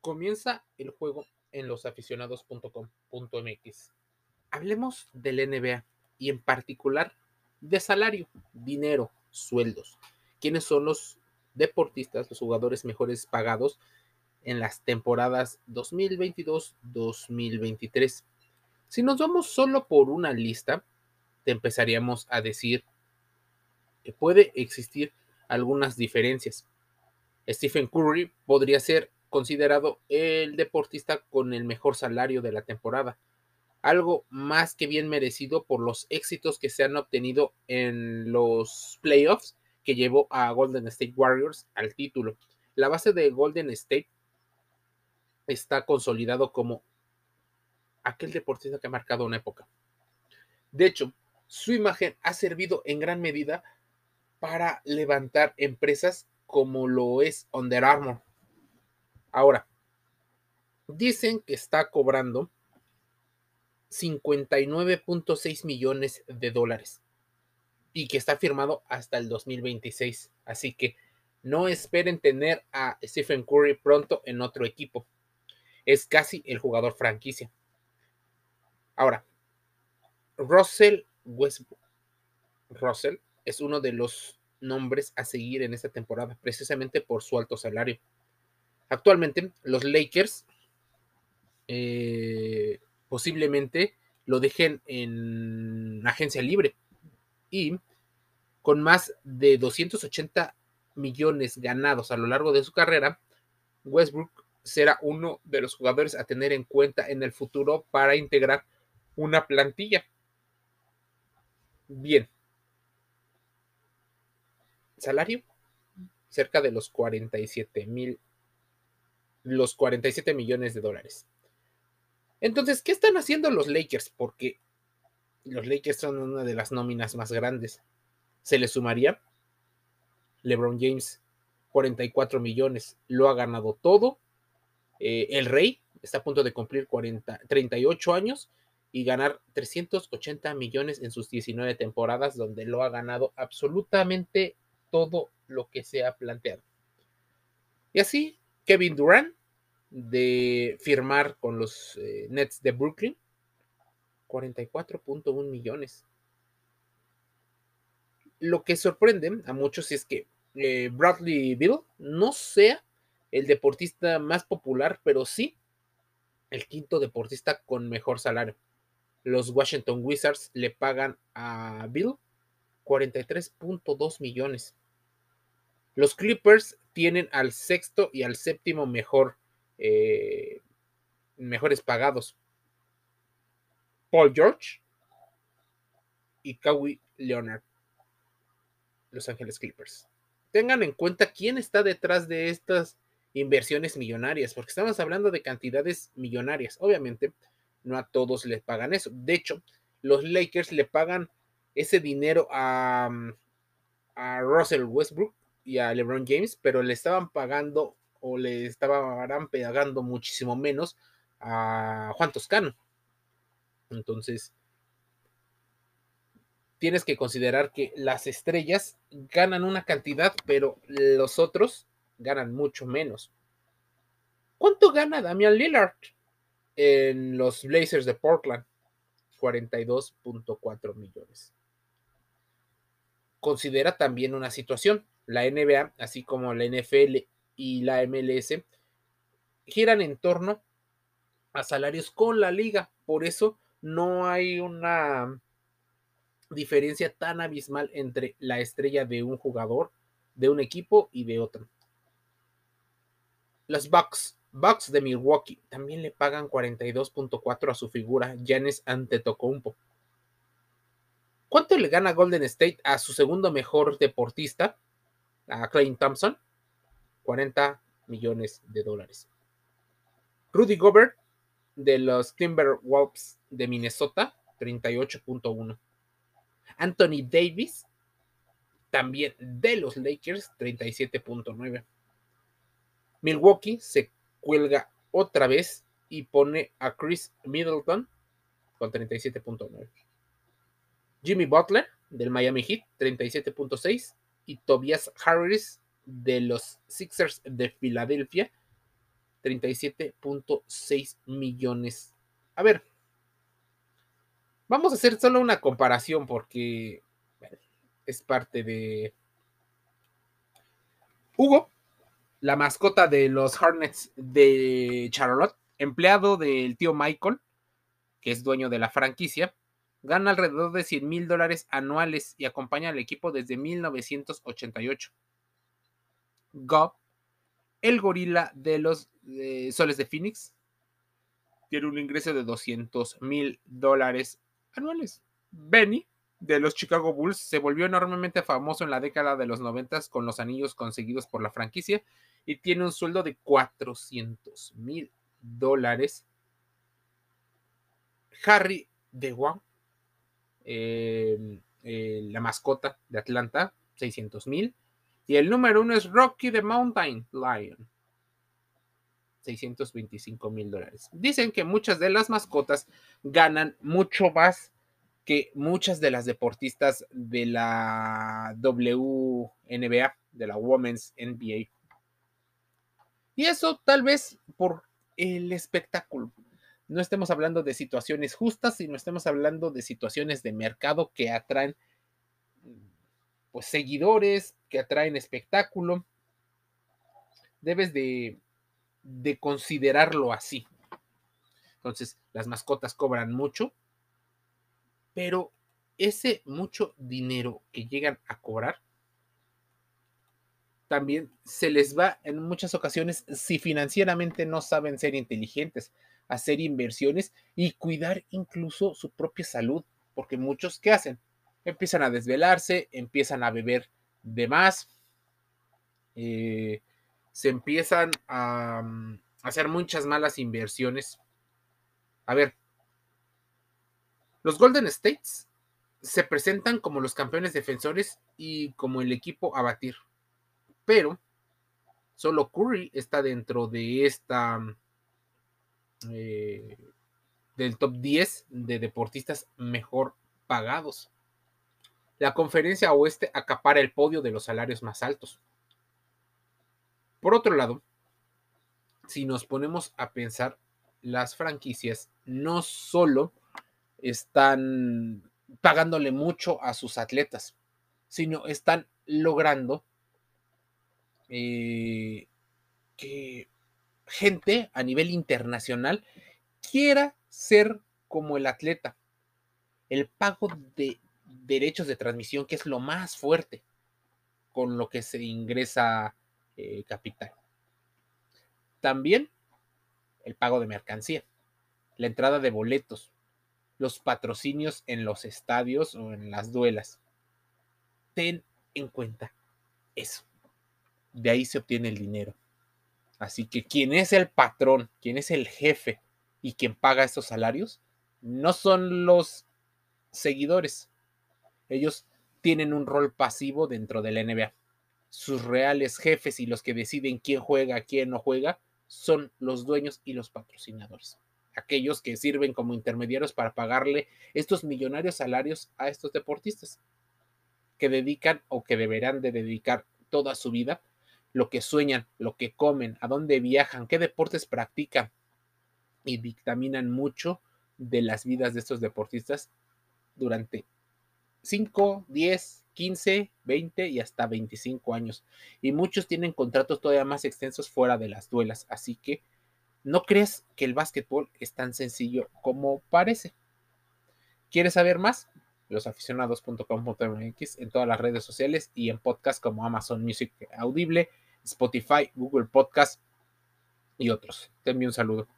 Comienza el juego en losaficionados.com.mx. Hablemos del NBA y en particular de salario, dinero, sueldos. ¿Quiénes son los deportistas, los jugadores mejores pagados en las temporadas 2022-2023? Si nos vamos solo por una lista, te empezaríamos a decir que puede existir algunas diferencias. Stephen Curry podría ser considerado el deportista con el mejor salario de la temporada, algo más que bien merecido por los éxitos que se han obtenido en los playoffs que llevó a Golden State Warriors al título. La base de Golden State está consolidado como aquel deportista que ha marcado una época. De hecho, su imagen ha servido en gran medida para levantar empresas como lo es Under Armour. Ahora, dicen que está cobrando 59.6 millones de dólares y que está firmado hasta el 2026. Así que no esperen tener a Stephen Curry pronto en otro equipo. Es casi el jugador franquicia. Ahora, Russell Westbrook. Russell es uno de los nombres a seguir en esta temporada, precisamente por su alto salario. Actualmente, los Lakers eh, posiblemente lo dejen en agencia libre y con más de 280 millones ganados a lo largo de su carrera, Westbrook será uno de los jugadores a tener en cuenta en el futuro para integrar una plantilla. Bien. Salario cerca de los 47 mil los 47 millones de dólares. Entonces, ¿qué están haciendo los Lakers? Porque los Lakers son una de las nóminas más grandes. Se le sumaría LeBron James, 44 millones, lo ha ganado todo. Eh, el Rey está a punto de cumplir 40, 38 años y ganar 380 millones en sus 19 temporadas, donde lo ha ganado absolutamente todo lo que se ha planteado. Y así, Kevin Durant de firmar con los eh, Nets de Brooklyn, 44.1 millones. Lo que sorprende a muchos es que eh, Bradley Bill no sea el deportista más popular, pero sí el quinto deportista con mejor salario. Los Washington Wizards le pagan a Bill 43.2 millones. Los Clippers tienen al sexto y al séptimo mejor eh, mejores pagados. Paul George y Kawhi Leonard, Los Ángeles Clippers. Tengan en cuenta quién está detrás de estas inversiones millonarias, porque estamos hablando de cantidades millonarias. Obviamente, no a todos les pagan eso. De hecho, los Lakers le pagan ese dinero a, a Russell Westbrook y a LeBron James, pero le estaban pagando o le estaban pegando muchísimo menos a Juan Toscano. Entonces, tienes que considerar que las estrellas ganan una cantidad, pero los otros ganan mucho menos. ¿Cuánto gana Damian Lillard en los Blazers de Portland? 42.4 millones. Considera también una situación. La NBA, así como la NFL y la MLS giran en torno a salarios con la liga. Por eso no hay una diferencia tan abismal entre la estrella de un jugador, de un equipo y de otro. Los Bucks, Bucks de Milwaukee, también le pagan 42.4 a su figura, Giannis Antetokounmpo. ¿Cuánto le gana Golden State a su segundo mejor deportista, a Clay Thompson? 40 millones de dólares. Rudy Gobert de los Timberwolves de Minnesota, 38.1. Anthony Davis, también de los Lakers, 37.9. Milwaukee se cuelga otra vez y pone a Chris Middleton con 37.9. Jimmy Butler del Miami Heat, 37.6. Y Tobias Harris de los Sixers de Filadelfia 37.6 millones. A ver, vamos a hacer solo una comparación porque es parte de Hugo, la mascota de los Hornets de Charlotte, empleado del tío Michael, que es dueño de la franquicia, gana alrededor de 100 mil dólares anuales y acompaña al equipo desde 1988. Gob, el gorila de los eh, Soles de Phoenix, tiene un ingreso de 200 mil dólares anuales. Benny, de los Chicago Bulls se volvió enormemente famoso en la década de los 90 con los anillos conseguidos por la franquicia y tiene un sueldo de 400 mil dólares. Harry DeWan, eh, eh, la mascota de Atlanta, 600 mil. Y el número uno es Rocky the Mountain Lion, 625 mil dólares. Dicen que muchas de las mascotas ganan mucho más que muchas de las deportistas de la WNBA, de la Women's NBA. Y eso tal vez por el espectáculo. No estemos hablando de situaciones justas, sino estemos hablando de situaciones de mercado que atraen pues seguidores, que atraen espectáculo. Debes de, de considerarlo así. Entonces, las mascotas cobran mucho, pero ese mucho dinero que llegan a cobrar también se les va en muchas ocasiones si financieramente no saben ser inteligentes, hacer inversiones y cuidar incluso su propia salud, porque muchos ¿qué hacen? Empiezan a desvelarse, empiezan a beber de más, eh, se empiezan a, mm, a hacer muchas malas inversiones. A ver, los Golden States se presentan como los campeones defensores y como el equipo a batir. Pero solo Curry está dentro de esta eh, del top 10 de deportistas mejor pagados. La conferencia oeste acapara el podio de los salarios más altos. Por otro lado, si nos ponemos a pensar, las franquicias no solo están pagándole mucho a sus atletas, sino están logrando eh, que gente a nivel internacional quiera ser como el atleta. El pago de derechos de transmisión, que es lo más fuerte con lo que se ingresa eh, capital. También el pago de mercancía, la entrada de boletos, los patrocinios en los estadios o en las duelas. Ten en cuenta eso. De ahí se obtiene el dinero. Así que quien es el patrón, quien es el jefe y quien paga estos salarios, no son los seguidores. Ellos tienen un rol pasivo dentro de la NBA. Sus reales jefes y los que deciden quién juega, quién no juega, son los dueños y los patrocinadores aquellos que sirven como intermediarios para pagarle estos millonarios salarios a estos deportistas que dedican o que deberán de dedicar toda su vida lo que sueñan, lo que comen, a dónde viajan, qué deportes practican y dictaminan mucho de las vidas de estos deportistas durante 5, 10, 15, 20 y hasta 25 años. Y muchos tienen contratos todavía más extensos fuera de las duelas. Así que no crees que el básquetbol es tan sencillo como parece. ¿Quieres saber más? losaficionados.com.mx en todas las redes sociales y en podcast como Amazon Music Audible, Spotify, Google Podcast y otros. Te envío un saludo.